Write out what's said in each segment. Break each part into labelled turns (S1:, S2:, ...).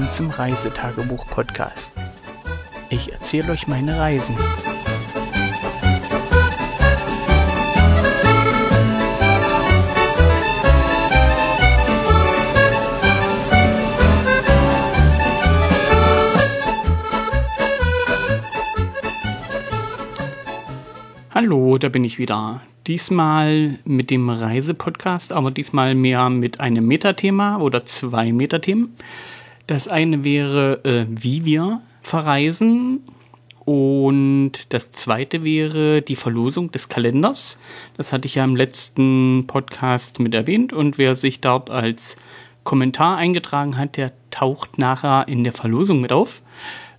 S1: Willkommen zum Reisetagebuch-Podcast. Ich erzähle euch meine Reisen. Hallo, da bin ich wieder. Diesmal mit dem Reisepodcast, aber diesmal mehr mit einem Metathema oder zwei Metathemen. Das eine wäre, äh, wie wir verreisen. Und das zweite wäre die Verlosung des Kalenders. Das hatte ich ja im letzten Podcast mit erwähnt. Und wer sich dort als Kommentar eingetragen hat, der taucht nachher in der Verlosung mit auf.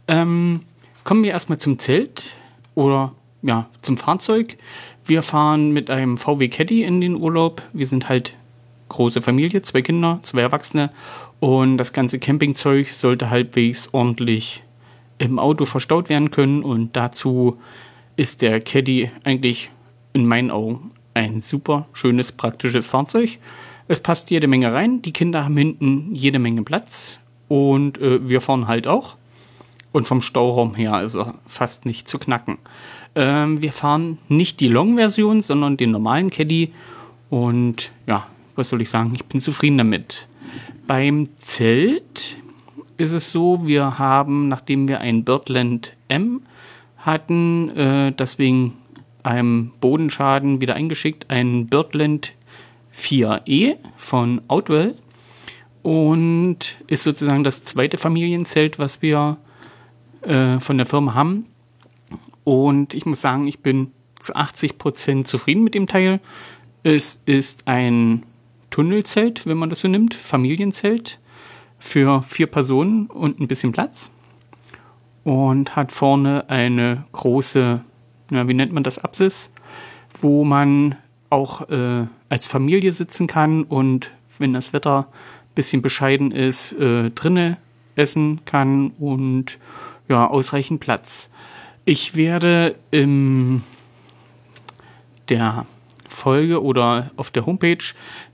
S1: Ähm, kommen wir erstmal zum Zelt oder ja, zum Fahrzeug. Wir fahren mit einem VW Caddy in den Urlaub. Wir sind halt große Familie, zwei Kinder, zwei Erwachsene und das ganze Campingzeug sollte halbwegs ordentlich im Auto verstaut werden können und dazu ist der Caddy eigentlich in meinen Augen ein super schönes, praktisches Fahrzeug. Es passt jede Menge rein, die Kinder haben hinten jede Menge Platz und äh, wir fahren halt auch. Und vom Stauraum her ist er fast nicht zu knacken. Ähm, wir fahren nicht die Long-Version, sondern den normalen Caddy. Und ja, was soll ich sagen? Ich bin zufrieden damit. Beim Zelt ist es so, wir haben, nachdem wir ein Birdland M hatten, äh, deswegen einem Bodenschaden wieder eingeschickt, ein Birdland 4E von Outwell und ist sozusagen das zweite Familienzelt, was wir äh, von der Firma haben. Und ich muss sagen, ich bin zu 80 Prozent zufrieden mit dem Teil. Es ist ein Tunnelzelt, wenn man das so nimmt, Familienzelt für vier Personen und ein bisschen Platz. Und hat vorne eine große, na, wie nennt man das, Apsis, wo man auch äh, als Familie sitzen kann und wenn das Wetter ein bisschen bescheiden ist, äh, drinne essen kann und ja, ausreichend Platz. Ich werde in der Folge oder auf der Homepage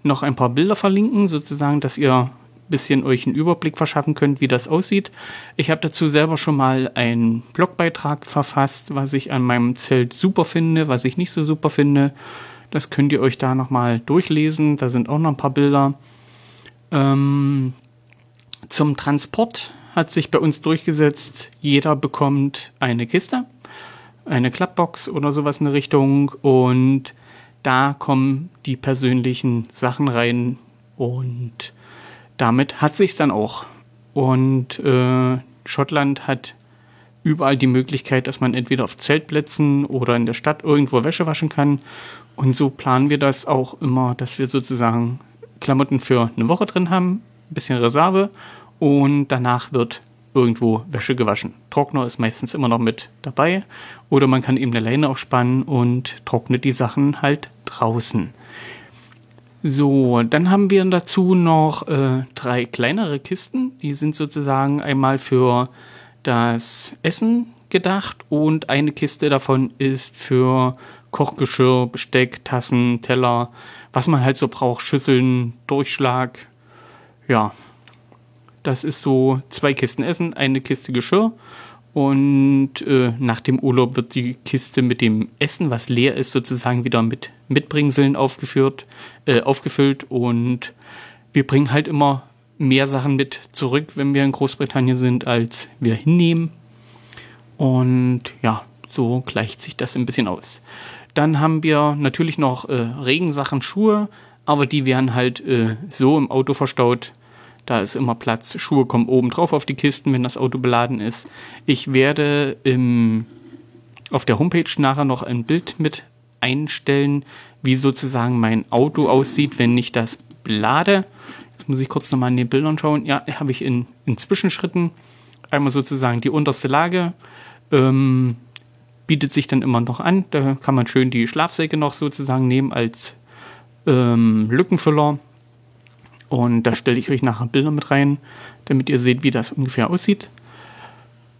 S1: noch ein paar Bilder verlinken, sozusagen, dass ihr ein bisschen euch einen Überblick verschaffen könnt, wie das aussieht. Ich habe dazu selber schon mal einen Blogbeitrag verfasst, was ich an meinem Zelt super finde, was ich nicht so super finde. Das könnt ihr euch da nochmal durchlesen. Da sind auch noch ein paar Bilder. Ähm, zum Transport hat sich bei uns durchgesetzt, jeder bekommt eine Kiste, eine Klappbox oder sowas in der Richtung und da kommen die persönlichen Sachen rein und damit hat sich's dann auch. Und äh, Schottland hat überall die Möglichkeit, dass man entweder auf Zeltplätzen oder in der Stadt irgendwo Wäsche waschen kann. Und so planen wir das auch immer, dass wir sozusagen Klamotten für eine Woche drin haben, ein bisschen Reserve und danach wird irgendwo Wäsche gewaschen. Trockner ist meistens immer noch mit dabei oder man kann eben eine Leine aufspannen und trocknet die Sachen halt draußen. So, dann haben wir dazu noch äh, drei kleinere Kisten. Die sind sozusagen einmal für das Essen gedacht und eine Kiste davon ist für Kochgeschirr, Besteck, Tassen, Teller, was man halt so braucht, Schüsseln, Durchschlag. Ja, das ist so zwei Kisten Essen, eine Kiste Geschirr. Und äh, nach dem Urlaub wird die Kiste mit dem Essen, was leer ist, sozusagen wieder mit Mitbringseln aufgeführt, äh, aufgefüllt. Und wir bringen halt immer mehr Sachen mit zurück, wenn wir in Großbritannien sind, als wir hinnehmen. Und ja, so gleicht sich das ein bisschen aus. Dann haben wir natürlich noch äh, Regensachen, Schuhe, aber die werden halt äh, so im Auto verstaut, da ist immer Platz. Schuhe kommen oben drauf auf die Kisten, wenn das Auto beladen ist. Ich werde im, auf der Homepage nachher noch ein Bild mit einstellen, wie sozusagen mein Auto aussieht, wenn ich das belade. Jetzt muss ich kurz nochmal in den Bildern schauen. Ja, habe ich in, in Zwischenschritten. Einmal sozusagen die unterste Lage. Ähm, bietet sich dann immer noch an. Da kann man schön die Schlafsäcke noch sozusagen nehmen als ähm, Lückenfüller. Und da stelle ich euch nachher Bilder mit rein, damit ihr seht, wie das ungefähr aussieht.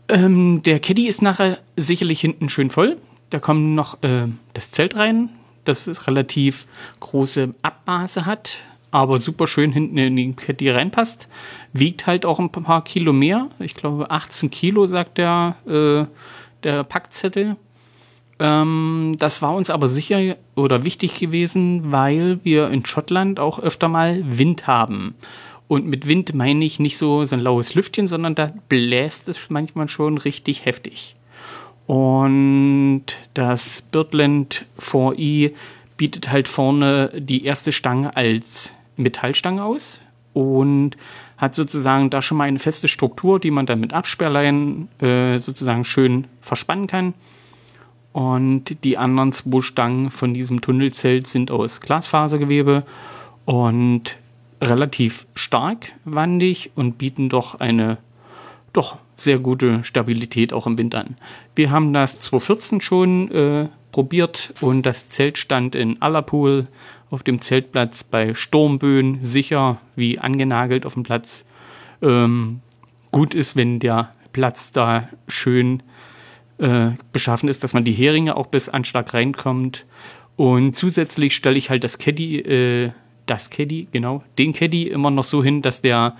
S1: Ähm, der Caddy ist nachher sicherlich hinten schön voll. Da kommt noch äh, das Zelt rein, das relativ große Abmaße hat. aber super schön hinten in die Kette reinpasst. Wiegt halt auch ein paar Kilo mehr. Ich glaube 18 Kilo, sagt der, äh, der Packzettel. Ähm, das war uns aber sicher oder wichtig gewesen, weil wir in Schottland auch öfter mal Wind haben. Und mit Wind meine ich nicht so, so ein laues Lüftchen, sondern da bläst es manchmal schon richtig heftig. Und das Birdland 4i bietet halt vorne die erste Stange als Metallstange aus und hat sozusagen da schon mal eine feste Struktur, die man dann mit Absperrleinen äh, sozusagen schön verspannen kann. Und die anderen zwei Stangen von diesem Tunnelzelt sind aus Glasfasergewebe und relativ stark wandig und bieten doch eine doch sehr gute Stabilität auch im Winter an. Wir haben das 2014 schon äh, probiert und das Zelt stand in Allerpool auf dem Zeltplatz bei Sturmböen sicher wie angenagelt auf dem Platz. Ähm, gut ist, wenn der Platz da schön äh, beschaffen ist, dass man die Heringe auch bis Anschlag reinkommt. Und zusätzlich stelle ich halt das Caddy, äh, das Caddy, genau, den Caddy immer noch so hin, dass der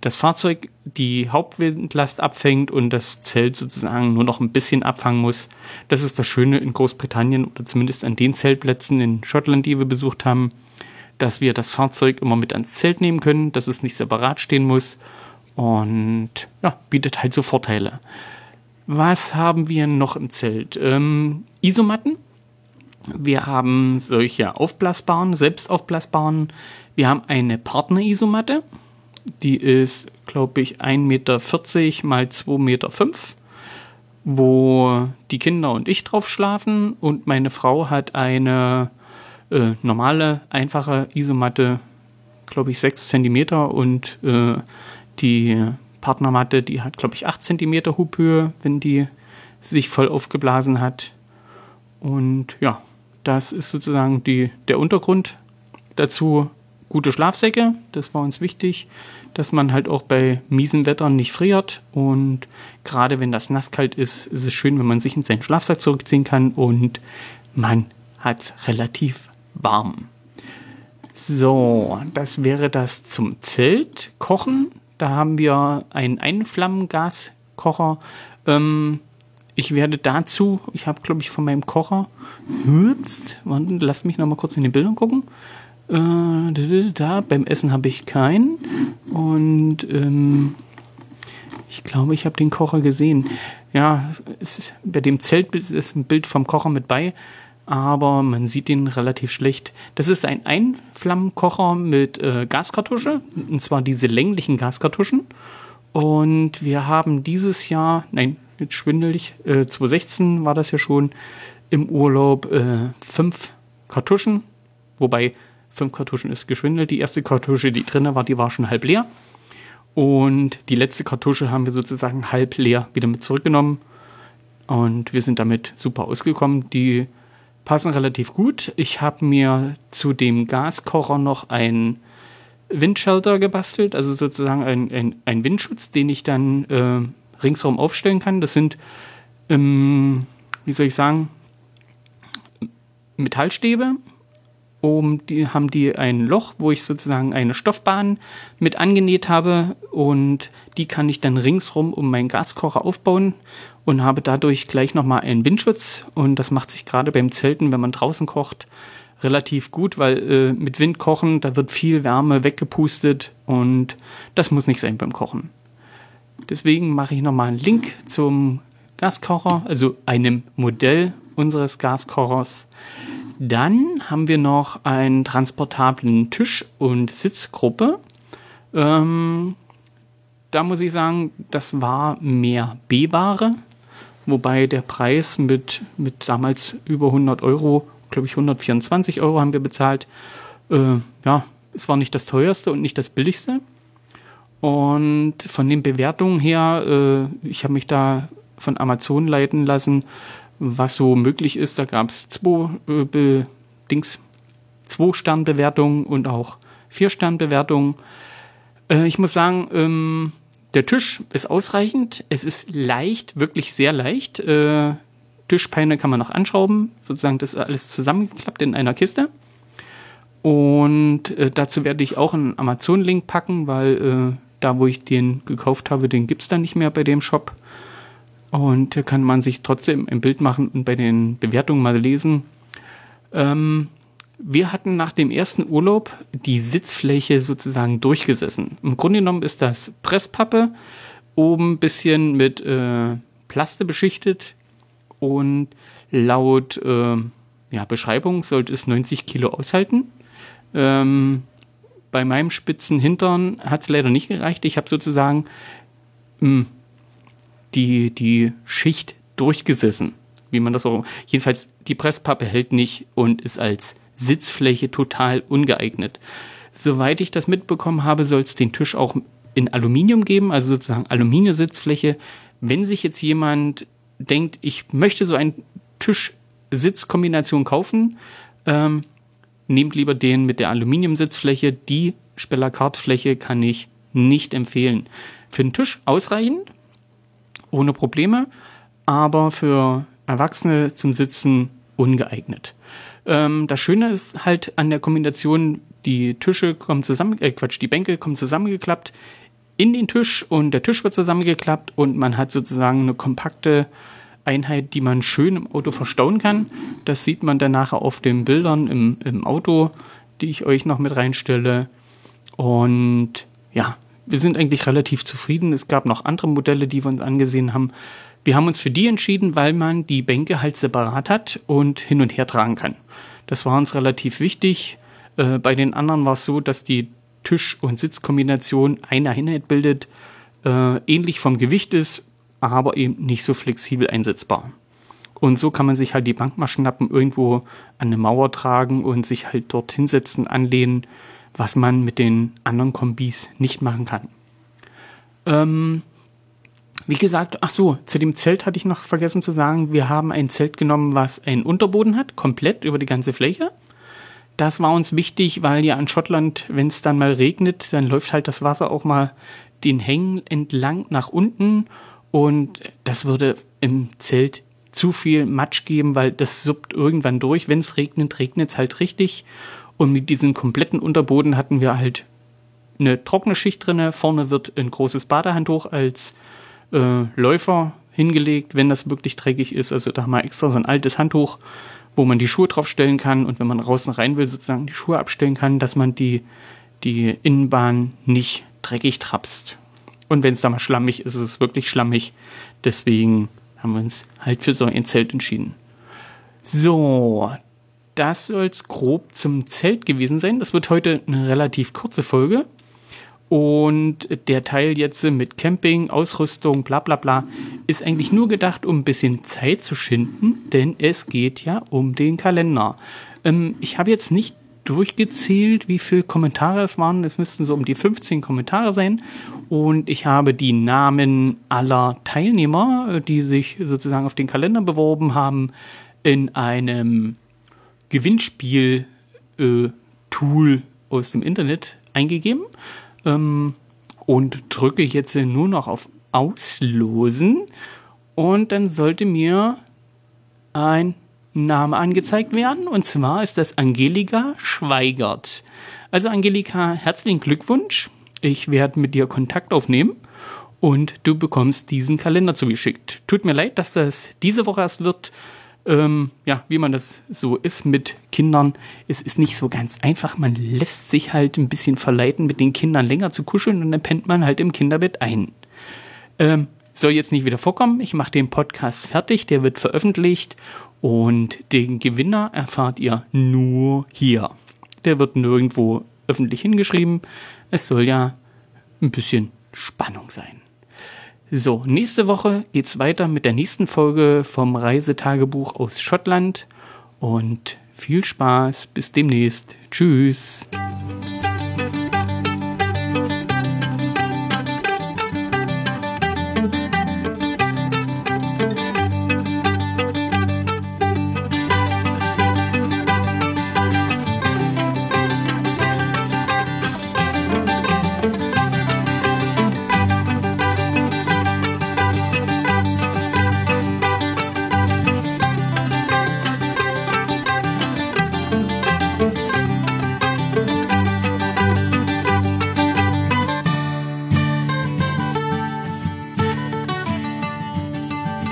S1: das Fahrzeug die Hauptwindlast abfängt und das Zelt sozusagen nur noch ein bisschen abfangen muss. Das ist das Schöne in Großbritannien oder zumindest an den Zeltplätzen in Schottland, die wir besucht haben, dass wir das Fahrzeug immer mit ans Zelt nehmen können, dass es nicht separat stehen muss und ja, bietet halt so Vorteile. Was haben wir noch im Zelt? Ähm, Isomatten. Wir haben solche aufblasbaren, selbst aufblasbaren. Wir haben eine Partner-Isomatte die ist, glaube ich, 1,40 Meter mal 2,5 Meter, wo die Kinder und ich drauf schlafen. Und meine Frau hat eine äh, normale, einfache Isomatte, glaube ich, 6 Zentimeter. Und äh, die Partnermatte, die hat, glaube ich, 8 Zentimeter Hubhöhe, wenn die sich voll aufgeblasen hat. Und ja, das ist sozusagen die, der Untergrund. Dazu gute Schlafsäcke, das war uns wichtig dass man halt auch bei miesen Wettern nicht friert. Und gerade wenn das nasskalt ist, ist es schön, wenn man sich in seinen Schlafsack zurückziehen kann und man hat relativ warm. So, das wäre das zum Zelt. Kochen. Da haben wir einen Einflammengaskocher. Ähm, ich werde dazu, ich habe glaube ich von meinem Kocher, jetzt, lasst mich noch mal kurz in den Bildern gucken. Äh, da, beim Essen habe ich keinen. Und ähm, ich glaube, ich habe den Kocher gesehen. Ja, ist, bei dem Zeltbild ist ein Bild vom Kocher mit bei, aber man sieht ihn relativ schlecht. Das ist ein Einflammenkocher mit äh, Gaskartusche, und zwar diese länglichen Gaskartuschen. Und wir haben dieses Jahr, nein, jetzt schwindelig, äh, 2016 war das ja schon, im Urlaub äh, fünf Kartuschen, wobei fünf Kartuschen ist geschwindelt. Die erste Kartusche, die drin war, die war schon halb leer. Und die letzte Kartusche haben wir sozusagen halb leer wieder mit zurückgenommen. Und wir sind damit super ausgekommen. Die passen relativ gut. Ich habe mir zu dem Gaskocher noch ein Windshelter gebastelt, also sozusagen ein, ein, ein Windschutz, den ich dann äh, ringsherum aufstellen kann. Das sind, ähm, wie soll ich sagen, Metallstäbe, oben die, haben die ein Loch, wo ich sozusagen eine Stoffbahn mit angenäht habe und die kann ich dann ringsrum um meinen Gaskocher aufbauen und habe dadurch gleich nochmal einen Windschutz und das macht sich gerade beim Zelten, wenn man draußen kocht, relativ gut, weil äh, mit Wind kochen, da wird viel Wärme weggepustet und das muss nicht sein beim Kochen. Deswegen mache ich nochmal einen Link zum Gaskocher, also einem Modell unseres Gaskochers dann haben wir noch einen transportablen Tisch- und Sitzgruppe. Ähm, da muss ich sagen, das war mehr B-Ware, wobei der Preis mit, mit damals über 100 Euro, glaube ich 124 Euro haben wir bezahlt. Äh, ja, es war nicht das teuerste und nicht das billigste. Und von den Bewertungen her, äh, ich habe mich da von Amazon leiten lassen, was so möglich ist. Da gab es zwei, äh, Dings, zwei Sternbewertungen und auch vier Sternbewertungen. Äh, ich muss sagen, ähm, der Tisch ist ausreichend. Es ist leicht, wirklich sehr leicht. Äh, Tischbeine kann man noch anschrauben. Sozusagen das ist alles zusammengeklappt in einer Kiste. Und äh, dazu werde ich auch einen Amazon-Link packen, weil äh, da, wo ich den gekauft habe, den gibt es dann nicht mehr bei dem Shop. Und da kann man sich trotzdem ein Bild machen und bei den Bewertungen mal lesen. Ähm, wir hatten nach dem ersten Urlaub die Sitzfläche sozusagen durchgesessen. Im Grunde genommen ist das Presspappe, oben ein bisschen mit äh, Plaste beschichtet und laut äh, ja, Beschreibung sollte es 90 Kilo aushalten. Ähm, bei meinem spitzen Hintern hat es leider nicht gereicht. Ich habe sozusagen mh, hm, die, die Schicht durchgesessen, wie man das so. Jedenfalls, die Presspappe hält nicht und ist als Sitzfläche total ungeeignet. Soweit ich das mitbekommen habe, soll es den Tisch auch in Aluminium geben, also sozusagen Aluminiumsitzfläche. Wenn sich jetzt jemand denkt, ich möchte so eine Tisch-Sitz-Kombination kaufen, ähm, nehmt lieber den mit der Aluminiumsitzfläche. Die Spellerkartfläche kann ich nicht empfehlen. Für den Tisch ausreichend, ohne Probleme, aber für Erwachsene zum Sitzen ungeeignet. Ähm, das Schöne ist halt an der Kombination, die Tische kommen zusammen, äh Quatsch, die Bänke kommen zusammengeklappt in den Tisch und der Tisch wird zusammengeklappt und man hat sozusagen eine kompakte Einheit, die man schön im Auto verstauen kann. Das sieht man dann nachher auf den Bildern im, im Auto, die ich euch noch mit reinstelle. Und ja, wir sind eigentlich relativ zufrieden. Es gab noch andere Modelle, die wir uns angesehen haben. Wir haben uns für die entschieden, weil man die Bänke halt separat hat und hin und her tragen kann. Das war uns relativ wichtig. Äh, bei den anderen war es so, dass die Tisch- und Sitzkombination eine Einheit bildet, äh, ähnlich vom Gewicht ist, aber eben nicht so flexibel einsetzbar. Und so kann man sich halt die Bank mal schnappen, irgendwo an eine Mauer tragen und sich halt dort hinsetzen, anlehnen, was man mit den anderen Kombis nicht machen kann. Ähm, wie gesagt, ach so, zu dem Zelt hatte ich noch vergessen zu sagen, wir haben ein Zelt genommen, was einen Unterboden hat, komplett über die ganze Fläche. Das war uns wichtig, weil ja an Schottland, wenn es dann mal regnet, dann läuft halt das Wasser auch mal den Hängen entlang nach unten und das würde im Zelt zu viel Matsch geben, weil das suppt irgendwann durch. Wenn es regnet, regnet es halt richtig. Und mit diesem kompletten Unterboden hatten wir halt eine trockene Schicht drinne. Vorne wird ein großes Badehandtuch als äh, Läufer hingelegt, wenn das wirklich dreckig ist. Also da haben wir extra so ein altes Handtuch, wo man die Schuhe draufstellen kann und wenn man draußen rein will, sozusagen die Schuhe abstellen kann, dass man die, die Innenbahn nicht dreckig trapst. Und wenn es da mal schlammig ist, ist es wirklich schlammig. Deswegen haben wir uns halt für so ein Zelt entschieden. So, das soll es grob zum Zelt gewesen sein. Das wird heute eine relativ kurze Folge. Und der Teil jetzt mit Camping, Ausrüstung, bla bla bla, ist eigentlich nur gedacht, um ein bisschen Zeit zu schinden, denn es geht ja um den Kalender. Ähm, ich habe jetzt nicht durchgezählt, wie viele Kommentare es waren. Es müssten so um die 15 Kommentare sein. Und ich habe die Namen aller Teilnehmer, die sich sozusagen auf den Kalender beworben haben, in einem Gewinnspiel-Tool äh, aus dem Internet eingegeben. Ähm, und drücke jetzt nur noch auf Auslosen. Und dann sollte mir ein Name angezeigt werden. Und zwar ist das Angelika Schweigert. Also Angelika, herzlichen Glückwunsch. Ich werde mit dir Kontakt aufnehmen und du bekommst diesen Kalender zugeschickt. Tut mir leid, dass das diese Woche erst wird. Ähm, ja, wie man das so ist mit Kindern. Es ist nicht so ganz einfach. Man lässt sich halt ein bisschen verleiten, mit den Kindern länger zu kuscheln und dann pennt man halt im Kinderbett ein. Ähm, soll jetzt nicht wieder vorkommen. Ich mache den Podcast fertig, der wird veröffentlicht und den Gewinner erfahrt ihr nur hier. Der wird nirgendwo öffentlich hingeschrieben. Es soll ja ein bisschen Spannung sein. So, nächste Woche geht's weiter mit der nächsten Folge vom Reisetagebuch aus Schottland und viel Spaß, bis demnächst. Tschüss.